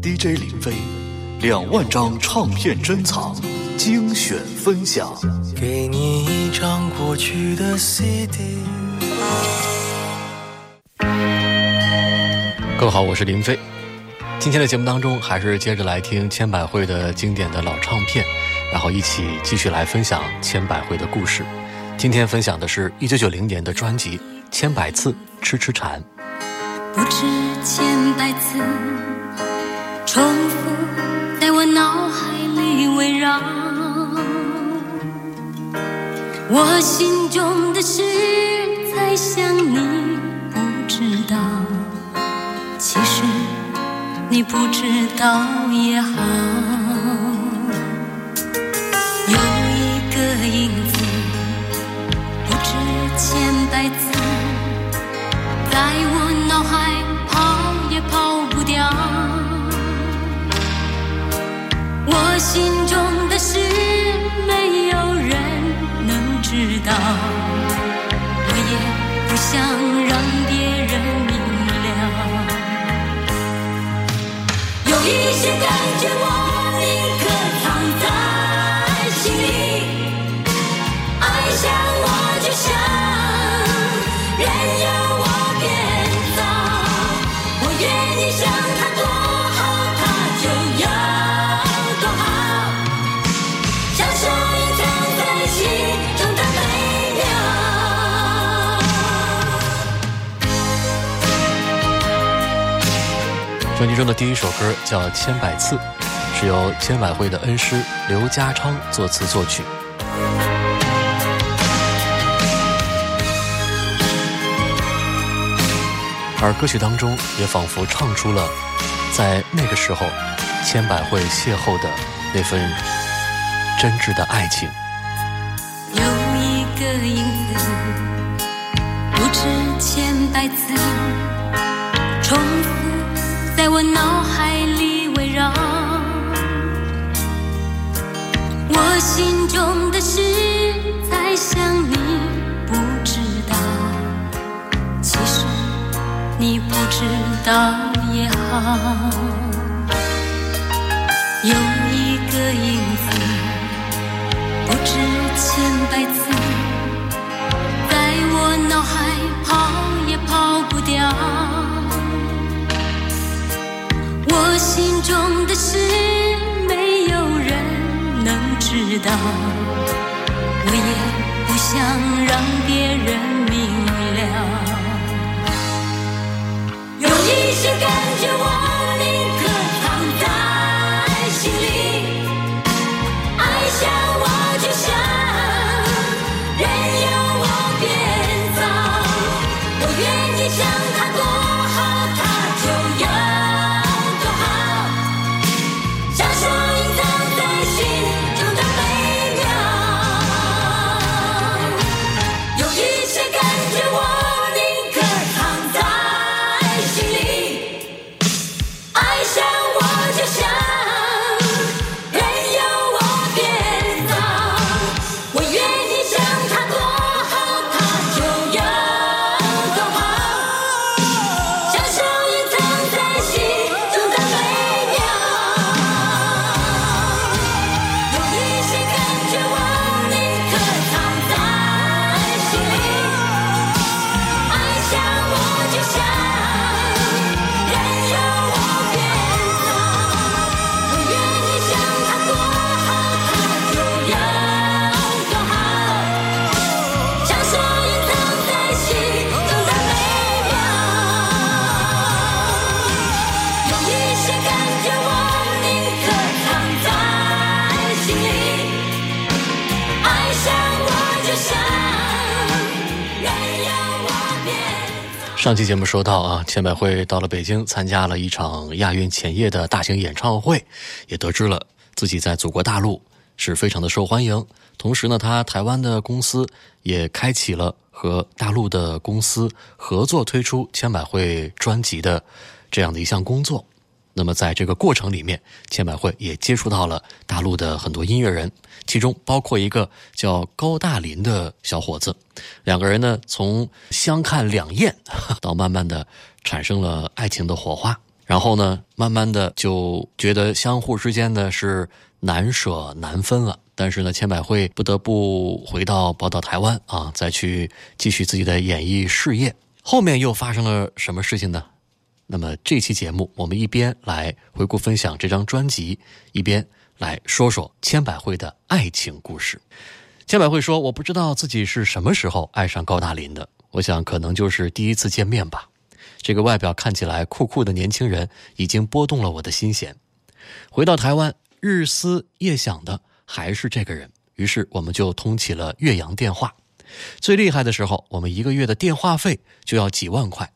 DJ 林飞，两万张唱片珍藏，精选分享。给你一张过去的 CD。各位好，我是林飞。今天的节目当中，还是接着来听千百惠的经典的老唱片，然后一起继续来分享千百惠的故事。今天分享的是一九九零年的专辑《千百次痴痴缠》。不知千百次重复在我脑海里围绕，我心中的事在想你不知道，其实你不知道也好，我心中的事没有人能知道，我也不想让别人明了。有一些感觉我专辑中的第一首歌叫《千百次》，是由千百惠的恩师刘家昌作词作曲。而歌曲当中也仿佛唱出了，在那个时候，千百惠邂逅的那份真挚的爱情。有一个影子，不知千百次，在我脑海里围绕，我心中的事在想你不知道。其实。你不知道也好，有一个影子，不知千百次，在我脑海跑也跑不掉。我心中的事没有人能知道，我也不想让别人明了。有一些感觉，我宁可藏在心里。上期节目说到啊，千百惠到了北京参加了一场亚运前夜的大型演唱会，也得知了自己在祖国大陆是非常的受欢迎。同时呢，他台湾的公司也开启了和大陆的公司合作推出千百惠专辑的这样的一项工作。那么在这个过程里面，千百惠也接触到了大陆的很多音乐人，其中包括一个叫高大林的小伙子。两个人呢，从相看两厌到慢慢的产生了爱情的火花。然后呢，慢慢的就觉得相互之间呢是难舍难分了。但是呢，千百惠不得不回到宝岛台湾啊，再去继续自己的演艺事业。后面又发生了什么事情呢？那么这期节目，我们一边来回顾分享这张专辑，一边来说说千百惠的爱情故事。千百惠说：“我不知道自己是什么时候爱上高大林的，我想可能就是第一次见面吧。这个外表看起来酷酷的年轻人，已经拨动了我的心弦。回到台湾，日思夜想的还是这个人，于是我们就通起了岳阳电话。最厉害的时候，我们一个月的电话费就要几万块。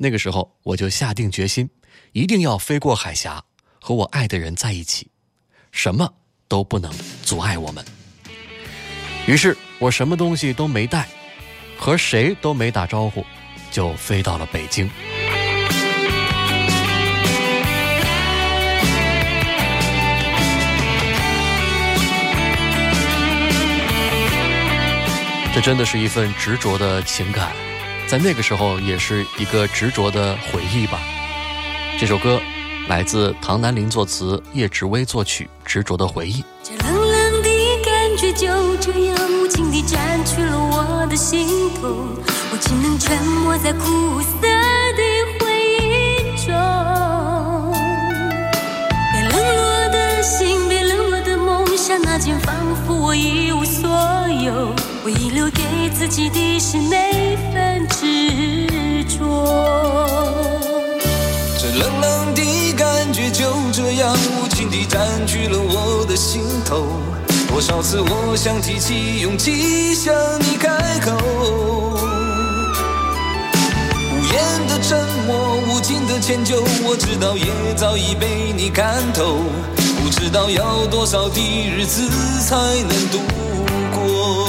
那个时候，我就下定决心，一定要飞过海峡，和我爱的人在一起，什么都不能阻碍我们。于是我什么东西都没带，和谁都没打招呼，就飞到了北京。这真的是一份执着的情感，在那个时候也是一个执着的回忆吧。这首歌来自唐南林作词，叶志威作曲，《执着的回忆》。这冷冷的感觉就这样无情地占据了我的心头，我只能沉默在苦涩的回忆中。被冷落的心，梦想，那间仿佛我一无所有，唯一留给自己的是那份执着。这冷冷的感觉就这样无情地占据了我的心头。多少次我想提起勇气向你开口，无言的沉默，无尽的迁就，我知道也早已被你看透。不知道要多少的日子才能度过。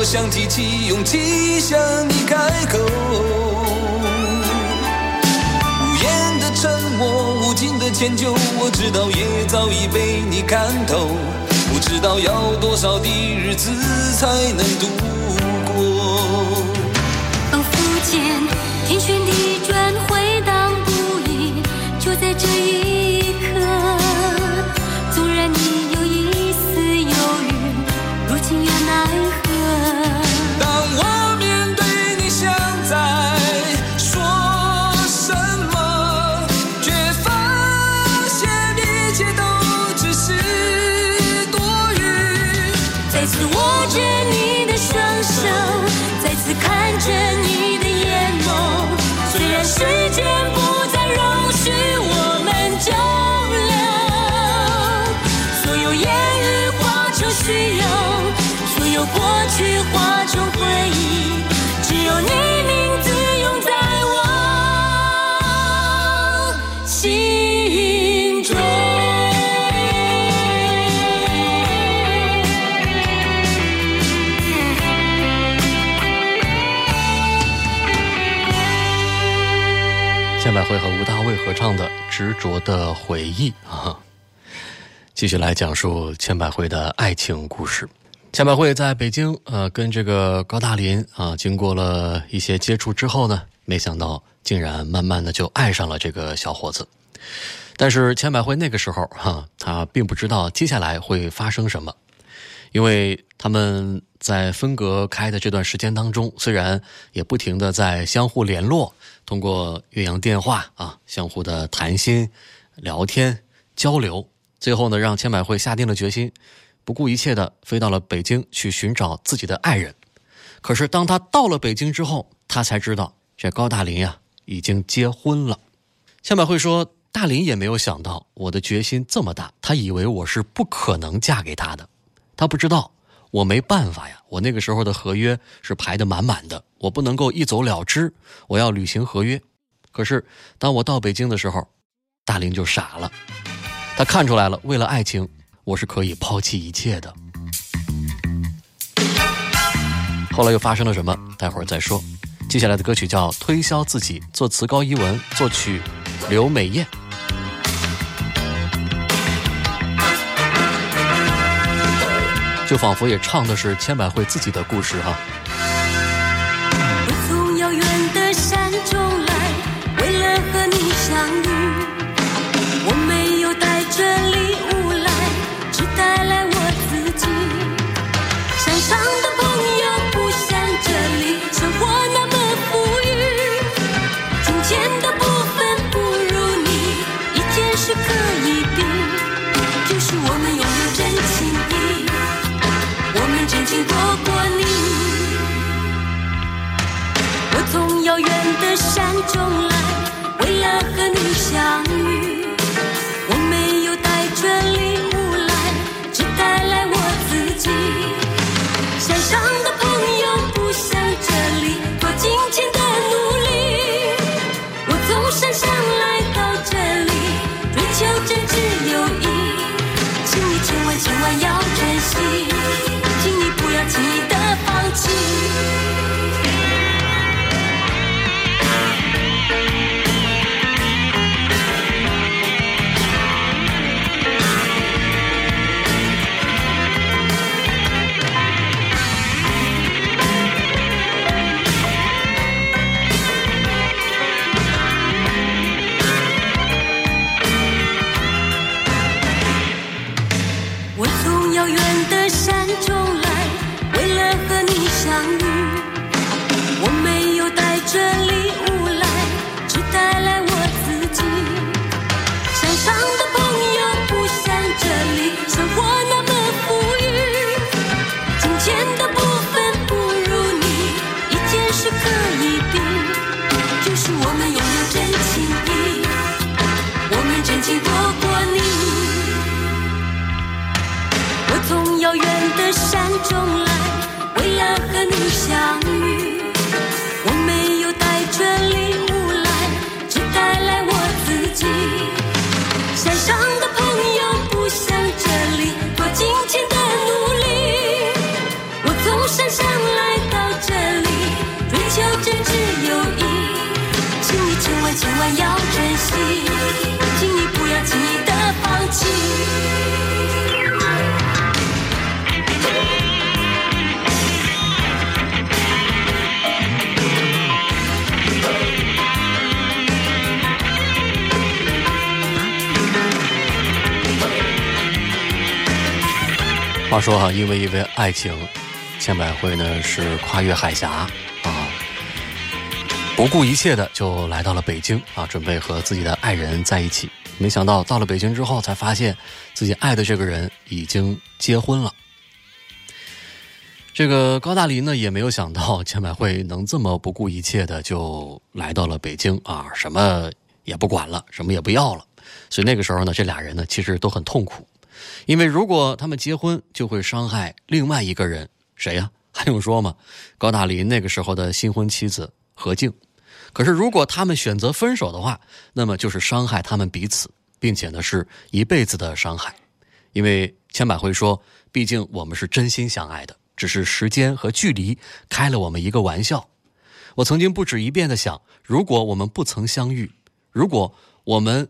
我想提起勇气向你开口，无言的沉默，无尽的迁就，我知道也早已被你看透。不知道要多少的日子才能度过。仿佛间天旋地转回，合唱的《执着的回忆》啊，继续来讲述千百惠的爱情故事。千百惠在北京，呃，跟这个高大林啊，经过了一些接触之后呢，没想到竟然慢慢的就爱上了这个小伙子。但是千百惠那个时候哈、她并不知道接下来会发生什么，因为他们在分隔开的这段时间当中，虽然也不停的在相互联络，通过岳阳电话啊，相互的谈心、聊天、交流，最后呢，让千百惠下定了决心，不顾一切的飞到了北京去寻找自己的爱人。可是当他到了北京之后，他才知道这高大林呀、已经结婚了。千百惠说：“大林也没有想到我的决心这么大，他以为我是不可能嫁给他的，他不知道我没办法呀，我那个时候的合约是排得满满的，我不能够一走了之，我要履行合约。可是当我到北京的时候，大林就傻了，他看出来了，为了爱情，我是可以抛弃一切的。后来又发生了什么？待会儿再说。接下来的歌曲叫《推销自己》，作词高一文，作曲刘美艳。就仿佛也唱的是千百惠自己的故事哈、遥远的山中要珍惜，请你不要轻易的放弃。话说哈、因为因为爱情，千百惠呢是跨越海峡，不顾一切的就来到了北京啊，准备和自己的爱人在一起。没想到到了北京之后，才发现自己爱的这个人已经结婚了。这个高大林呢，也没有想到千百惠能这么不顾一切的就来到了北京啊，什么也不管了，什么也不要了。所以那个时候呢，这俩人呢其实都很痛苦，因为如果他们结婚，就会伤害另外一个人，谁呀？还用说吗？高大林那个时候的新婚妻子何静。可是如果他们选择分手的话，那么就是伤害他们彼此，并且呢是一辈子的伤害。因为千百惠说，毕竟我们是真心相爱的，只是时间和距离开了我们一个玩笑。我曾经不止一遍的想，如果我们不曾相遇，如果我们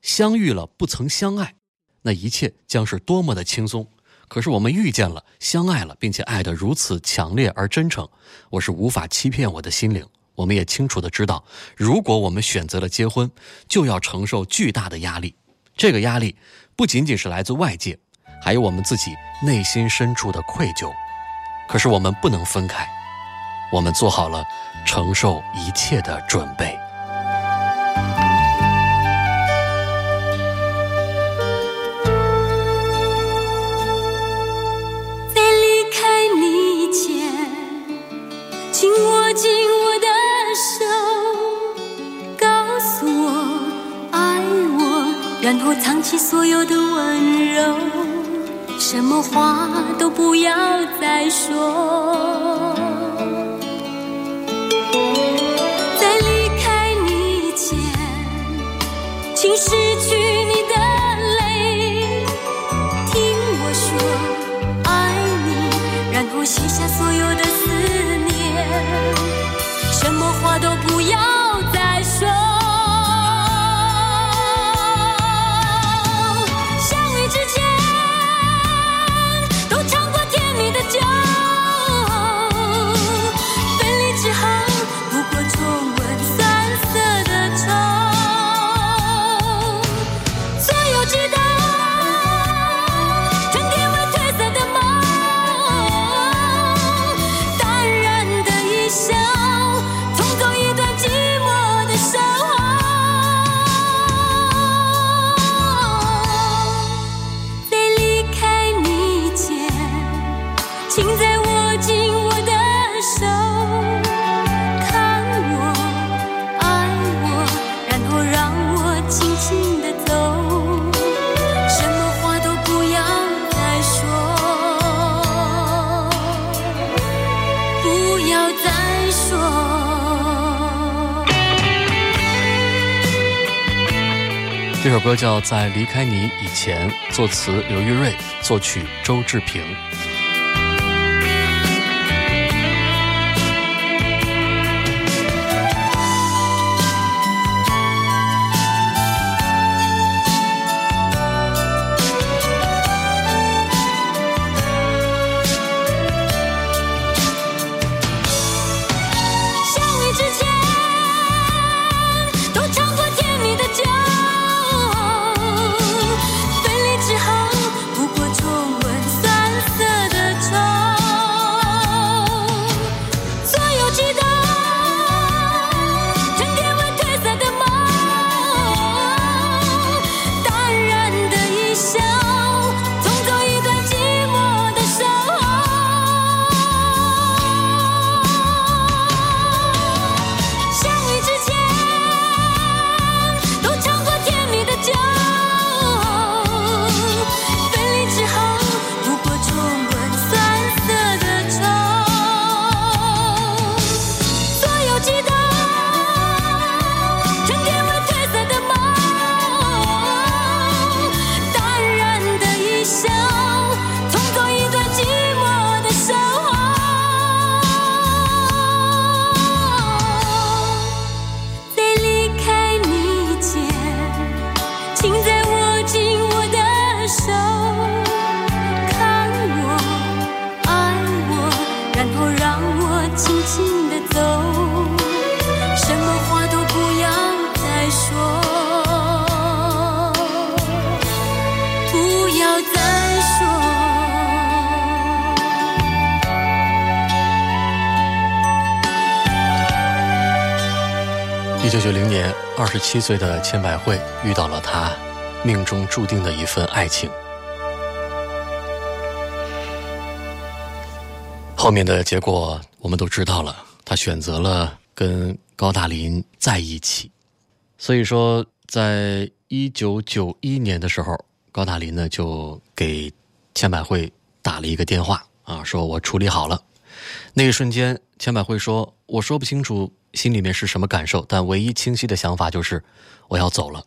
相遇了不曾相爱，那一切将是多么的轻松。可是我们遇见了，相爱了，并且爱得如此强烈而真诚，我是无法欺骗我的心灵。我们也清楚的知道，如果我们选择了结婚，就要承受巨大的压力。这个压力不仅仅是来自外界，还有我们自己内心深处的愧疚。可是我们不能分开，我们做好了承受一切的准备。然后藏起所有的温柔，什么话都不要再说。在离开你以前，请拭去你的泪。听我说爱你，然后写下所有的思念，什么话都不要歌叫《在离开你以前》，作词刘玉瑞，作曲周志平。七岁的千百惠遇到了他命中注定的一份爱情。后面的结果我们都知道了，他选择了跟高大林在一起。所以说，在一九九一年的时候，高大林呢就给千百惠打了一个电话啊，说我处理好了。那一瞬间，千百惠说：“我说不清楚心里面是什么感受，但唯一清晰的想法就是我要走了。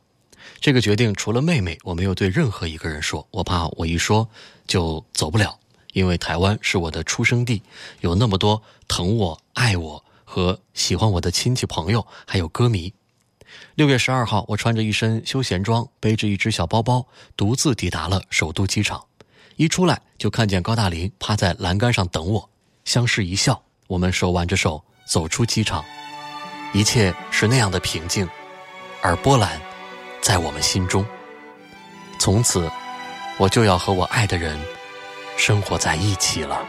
这个决定除了妹妹，我没有对任何一个人说，我怕我一说就走不了，因为台湾是我的出生地，有那么多疼我、爱我和喜欢我的亲戚朋友，还有歌迷。六月十二号，我穿着一身休闲装，背着一只小包包，独自抵达了首都机场。一出来就看见高大林趴在栏杆上等我，相视一笑，我们手挽着手走出机场，一切是那样的平静，而波澜在我们心中。从此，我就要和我爱的人生活在一起了。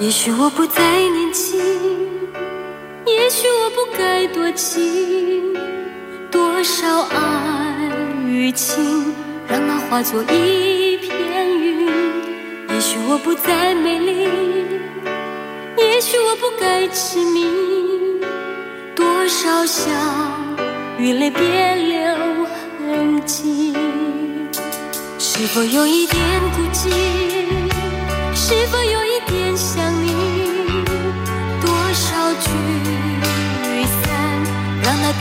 也许我不再年轻，也许我不该多情，多少爱与情，让它化作一片云。也许我不再美丽，也许我不该痴迷，多少笑与泪别留痕迹。是否有一点孤寂？是否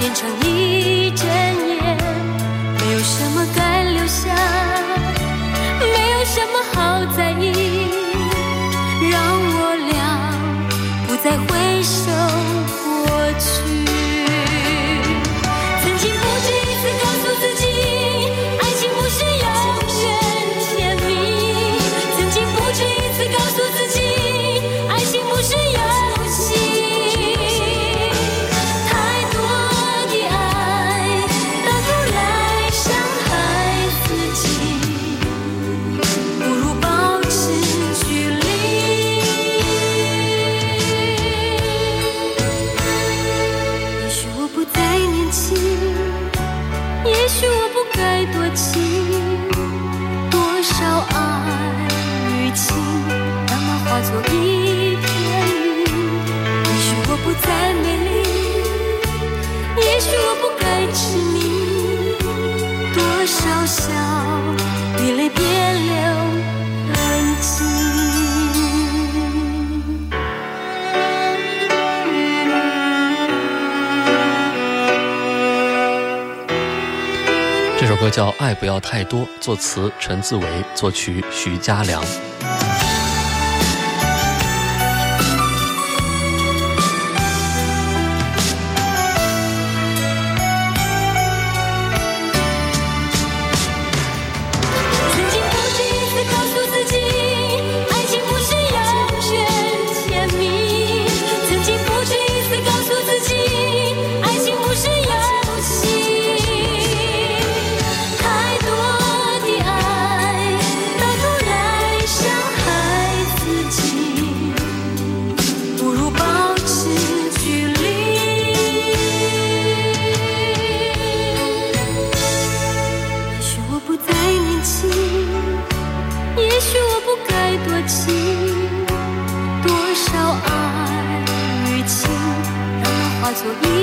变成一阵歌叫《爱不要太多》，作词陈自为，作曲徐嘉良。它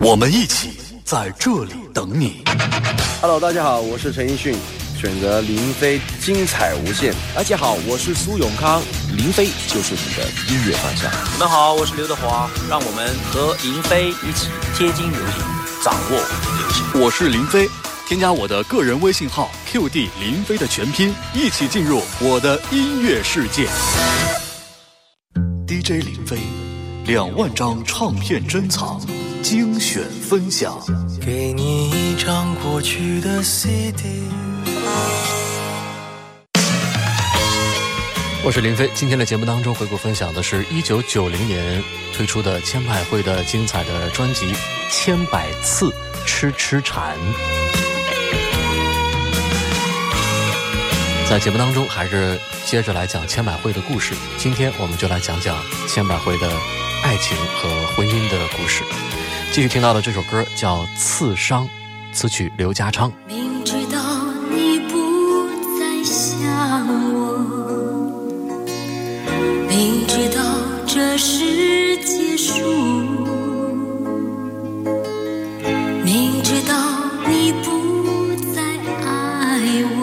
我们一起在这里等你。Hello，大家好，我是陈奕迅，选择林飞，精彩无限。大家好，我是苏永康，林飞就是你的音乐方向。你们好，我是刘德华，让我们和林飞一起贴近流行，掌握流行。我是林飞，添加我的个人微信号 QD 林飞的全拼，一起进入我的音乐世界。DJ 林飞，两万张唱片珍藏，精选分享。给你一张过去的 CD。我是林飞，今天的节目当中回顾分享的是一九九零年推出的千百惠的精彩的专辑《千百次痴痴缠》。在节目当中，还是接着来讲千百惠的故事。今天我们就来讲讲千百惠的爱情和婚姻的故事。继续听到的这首歌叫《刺伤》，词曲刘家昌。明知道你不再想我，明知道这是结束，明知道你不再爱我，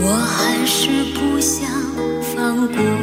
我还是不想放过。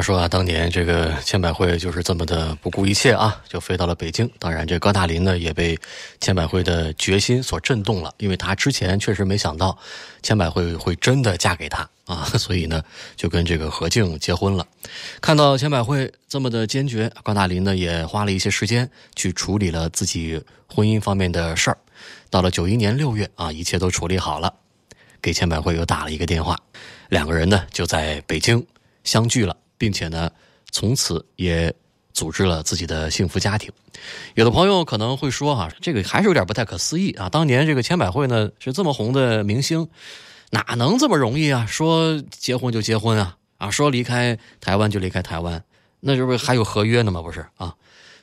他说啊，当年这个千百惠就是这么的不顾一切啊，就飞到了北京。当然，这高大林呢也被千百惠的决心所震动了，因为他之前确实没想到千百惠会真的嫁给他啊，所以呢就跟这个何静结婚了。看到千百惠这么的坚决，高大林呢也花了一些时间去处理了自己婚姻方面的事儿。到了九一年六月啊，一切都处理好了，给千百惠又打了一个电话，两个人呢就在北京。相聚了，并且呢，从此也组织了自己的幸福家庭。有的朋友可能会说哈、这个还是有点不太可思议啊。当年这个千百惠呢是这么红的明星，哪能这么容易啊？说结婚就结婚啊？啊，说离开台湾就离开台湾，那这不是还有合约呢吗？不是啊？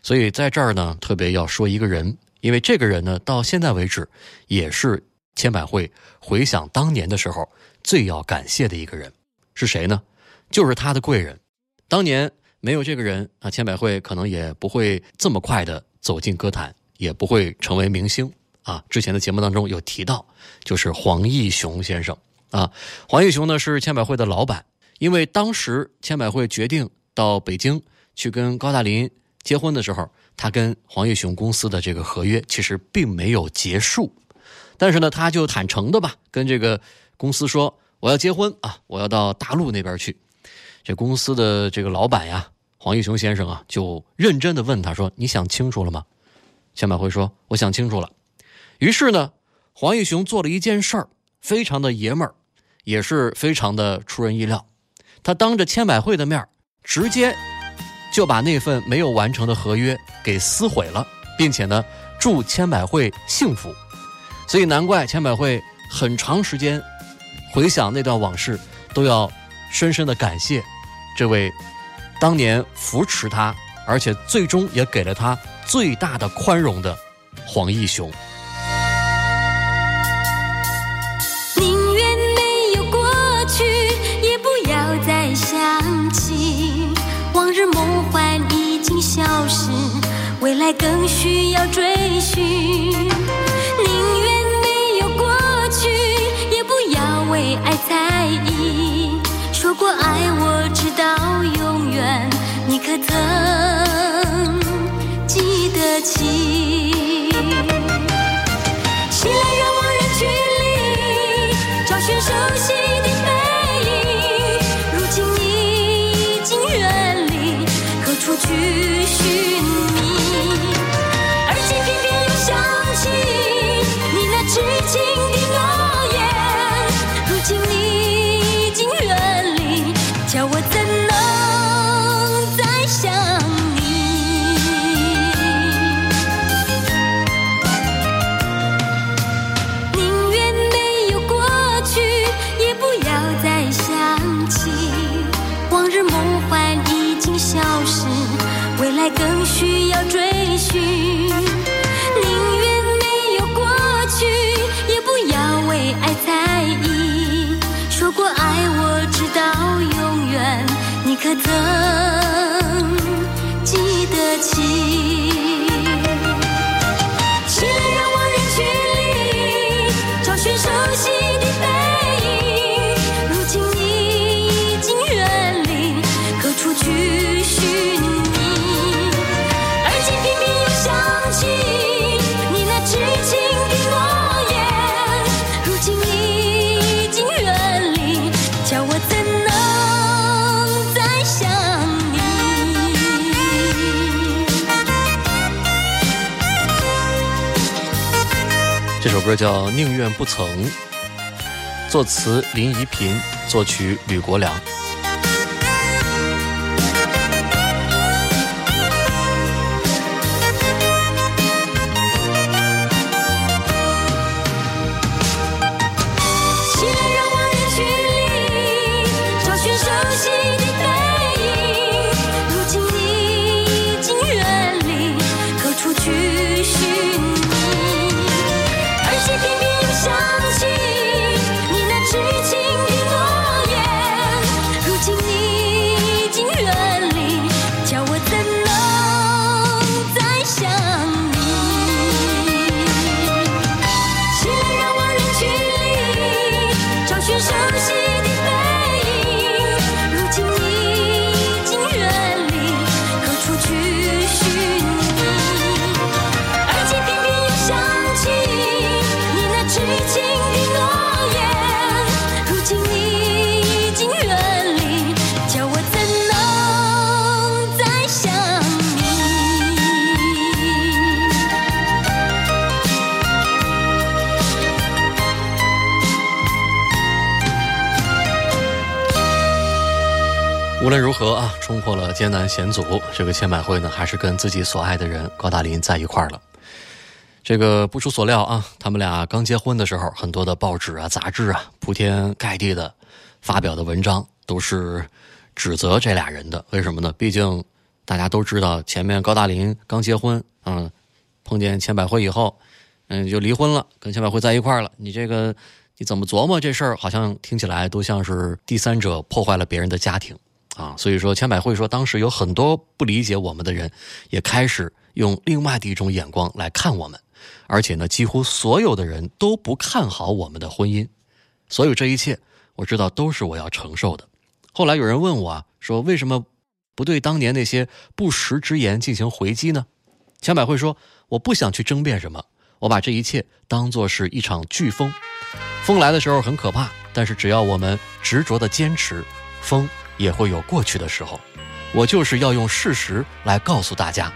所以在这儿呢，特别要说一个人，因为这个人呢，到现在为止也是千百惠回想当年的时候最要感谢的一个人，是谁呢？就是他的贵人。当年没有这个人啊，千百惠可能也不会这么快的走进歌坛，也不会成为明星啊。之前的节目当中有提到，就是黄义雄先生啊。黄义雄呢是千百惠的老板，因为当时千百惠决定到北京去跟高大林结婚的时候，他跟黄义雄公司的这个合约其实并没有结束，但是呢，他就坦诚的吧，跟这个公司说我要结婚啊，我要到大陆那边去。这公司的这个老板呀，黄义雄先生啊，就认真的问他说：“你想清楚了吗？”千百惠说：“我想清楚了。”于是呢，黄义雄做了一件事儿，非常的爷们儿，也是非常的出人意料。他当着千百惠的面儿直接就把那份没有完成的合约给撕毁了，并且呢，祝千百惠幸福。所以难怪千百惠很长时间回想那段往事，都要深深的感谢这位当年扶持他，而且最终也给了他最大的宽容的黄义雄。宁愿没有过去，也不要再想起往日梦幻已经消失，未来更需要追寻。说过爱我直到永远，你可曾的这首歌叫《宁愿不曾》，作词林怡嫔，作曲吕国良。艰难险阻，这个千百惠呢，还是跟自己所爱的人高大林在一块儿了。这个不出所料啊，他们俩刚结婚的时候，很多的报纸啊、杂志啊，铺天盖地的发表的文章都是指责这俩人的。为什么呢？毕竟大家都知道，前面高大林刚结婚，嗯，碰见千百惠以后，嗯，就离婚了，跟千百惠在一块儿了。你这个你怎么琢磨这事儿？好像听起来都像是第三者破坏了别人的家庭啊。所以说，千百惠说，当时有很多不理解我们的人，也开始用另外的一种眼光来看我们，而且呢，几乎所有的人都不看好我们的婚姻。所有这一切，我知道都是我要承受的。后来有人问我啊，说为什么不对当年那些不实之言进行回击呢？钱百惠说：“我不想去争辩什么，我把这一切当作是一场飓风。风来的时候很可怕，但是只要我们执着的坚持，风也会有过去的时候。我就是要用事实来告诉大家，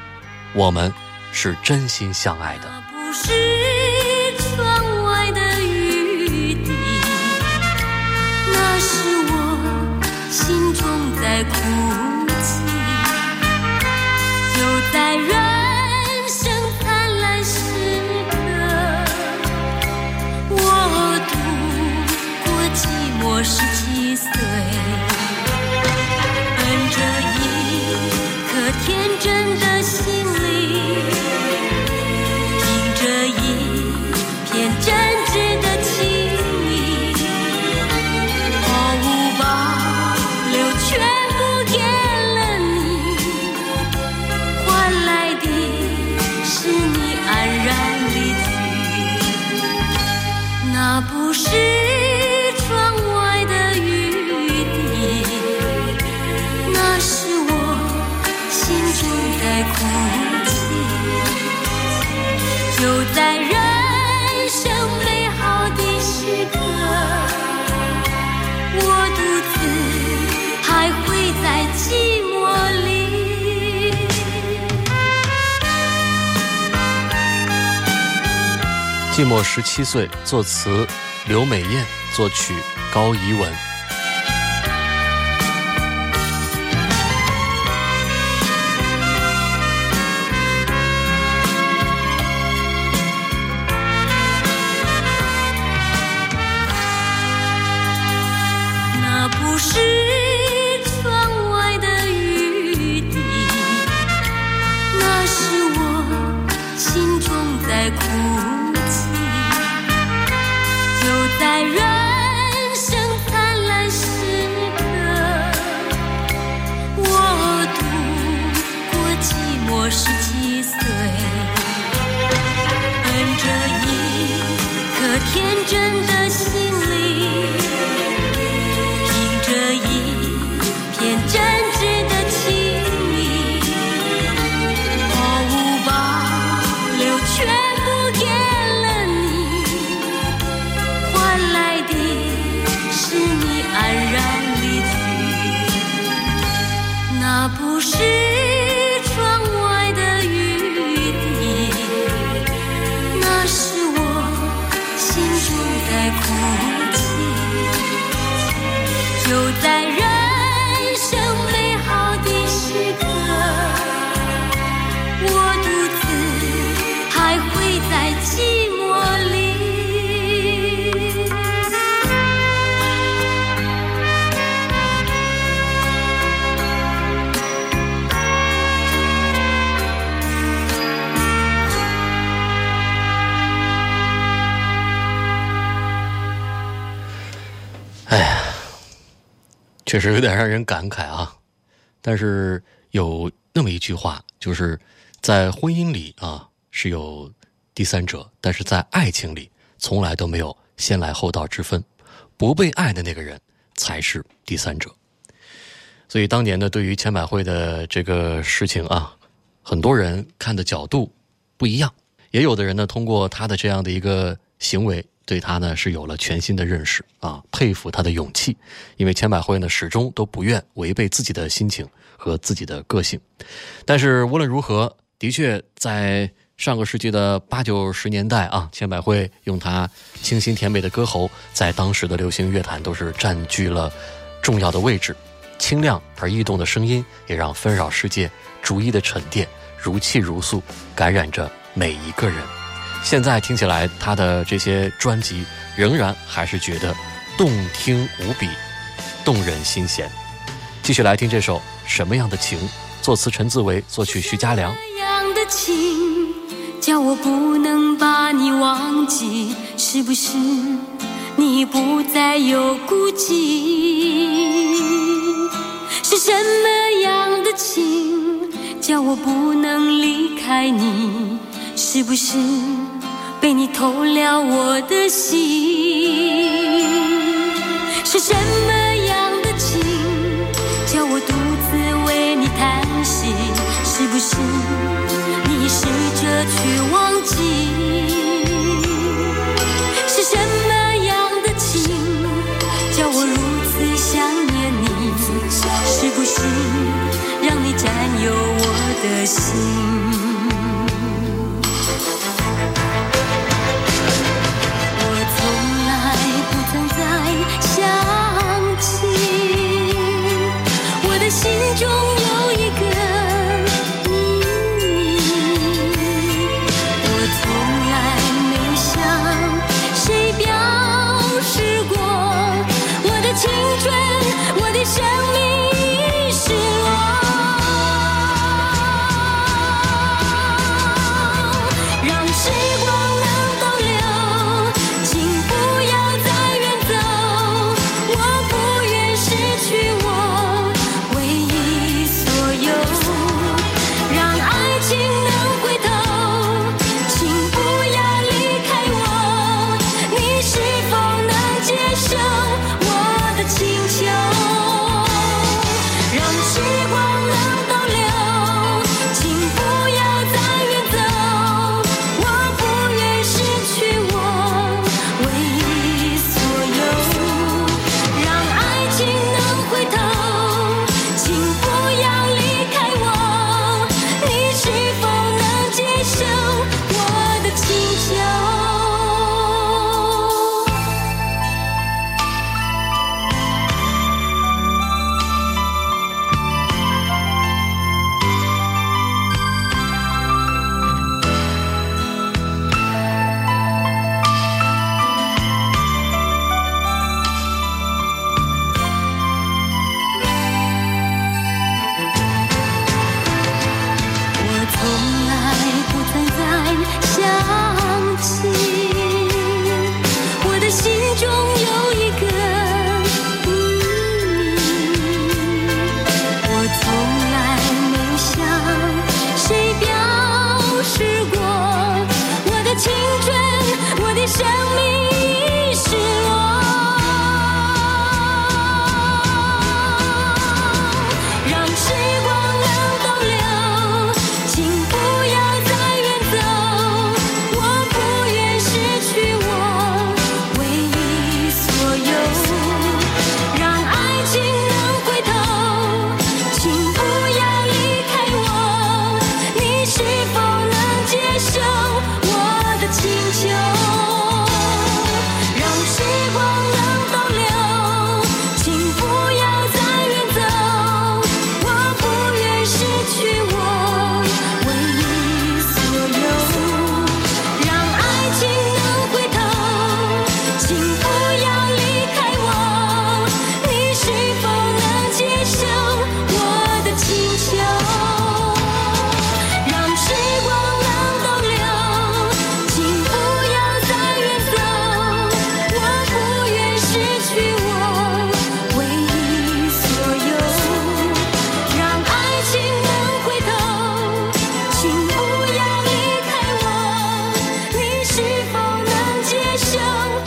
我们是真心相爱的。”不是窗外的雨滴，那是我心中在哭泣。就在人生灿烂时刻，我度过寂寞十七岁，寂寞十七岁，作词刘美艳，作曲高怡文。天真的心。确实有点让人感慨啊。但是有那么一句话，就是在婚姻里啊是有第三者，但是在爱情里从来都没有先来后到之分，不被爱的那个人才是第三者。所以当年呢，对于千百惠的这个事情啊，很多人看的角度不一样，也有的人呢，通过他的这样的一个行为，对他呢是有了全新的认识啊，佩服他的勇气。因为千百惠呢始终都不愿违背自己的心情和自己的个性。但是无论如何，的确在上个世纪的八九十年代啊，千百惠用她清新甜美的歌喉，在当时的流行乐坛都是占据了重要的位置。清亮而异动的声音，也让纷扰世界逐一的沉淀，如泣如诉，感染着每一个人。现在听起来，他的这些专辑仍然还是觉得动听无比，动人心弦。继续来听这首《什么样的情作词陈自为，作曲徐佳良。什么样的情，叫我不能把你忘记，是不是你不再有顾忌？是什么样的情，叫我不能离开你？是不是被你偷了我的心？是什么样的情，叫我独自为你叹息？是不是你已试着去忘记？是什么样的情，叫我如此想念你？是不是让你占有我的心？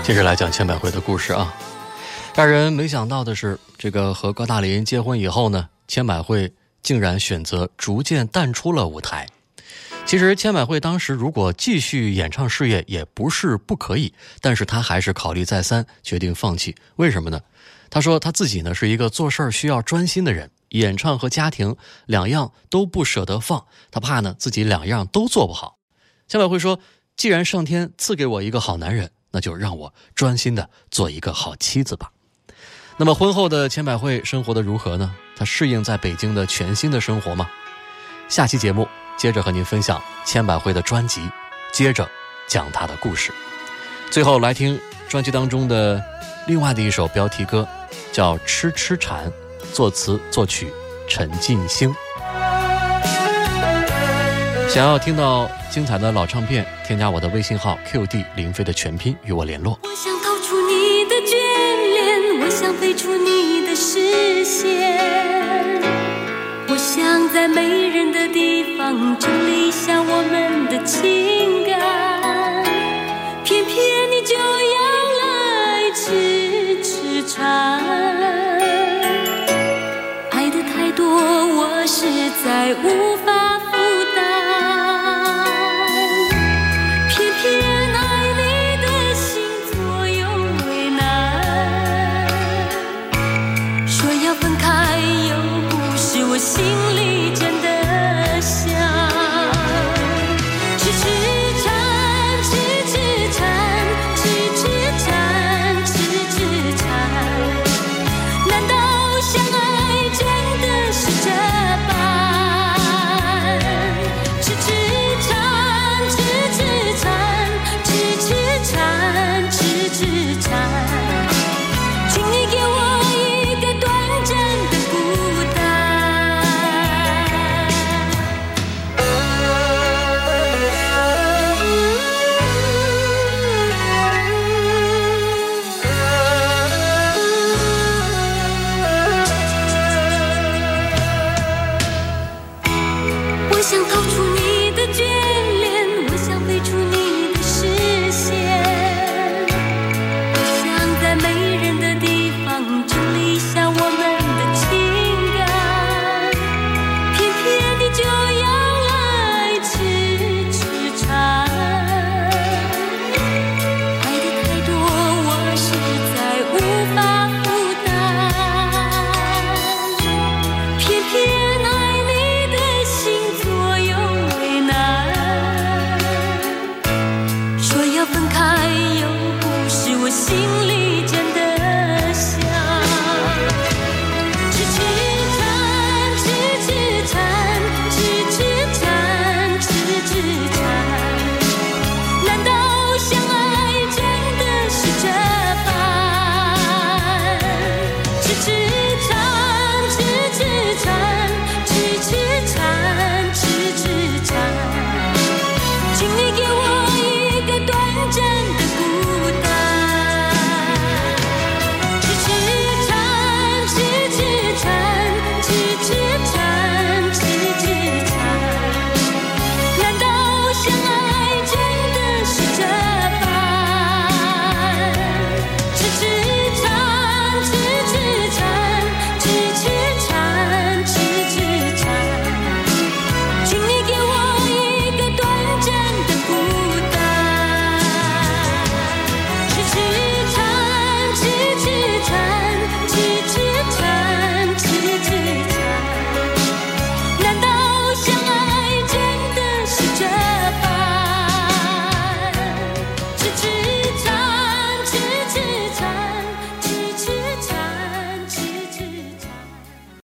接着来讲千百惠的故事啊。让人没想到的是，这个和高大林结婚以后呢，千百惠竟然选择逐渐淡出了舞台。其实千百惠当时如果继续演唱事业也不是不可以，但是她还是考虑再三，决定放弃。为什么呢？她说她自己呢是一个做事儿需要专心的人，演唱和家庭两样都不舍得放，她怕呢自己两样都做不好。千百惠说：“既然上天赐给我一个好男人，那就让我专心的做一个好妻子吧。”那么婚后的千百惠生活的如何呢？她适应在北京的全新的生活吗？下期节目接着和您分享千百惠的专辑，接着讲她的故事。最后来听专辑当中的另外的一首标题歌，叫《痴痴缠》，作词作曲陈进兴。想要听到精彩的老唱片，添加我的微信号 QD 林飞的全拼与我联络。我想逃出你的眷恋，我想飞出你的视线，我想在没人的地方整理一下我们的情感，偏偏你就要来痴痴缠，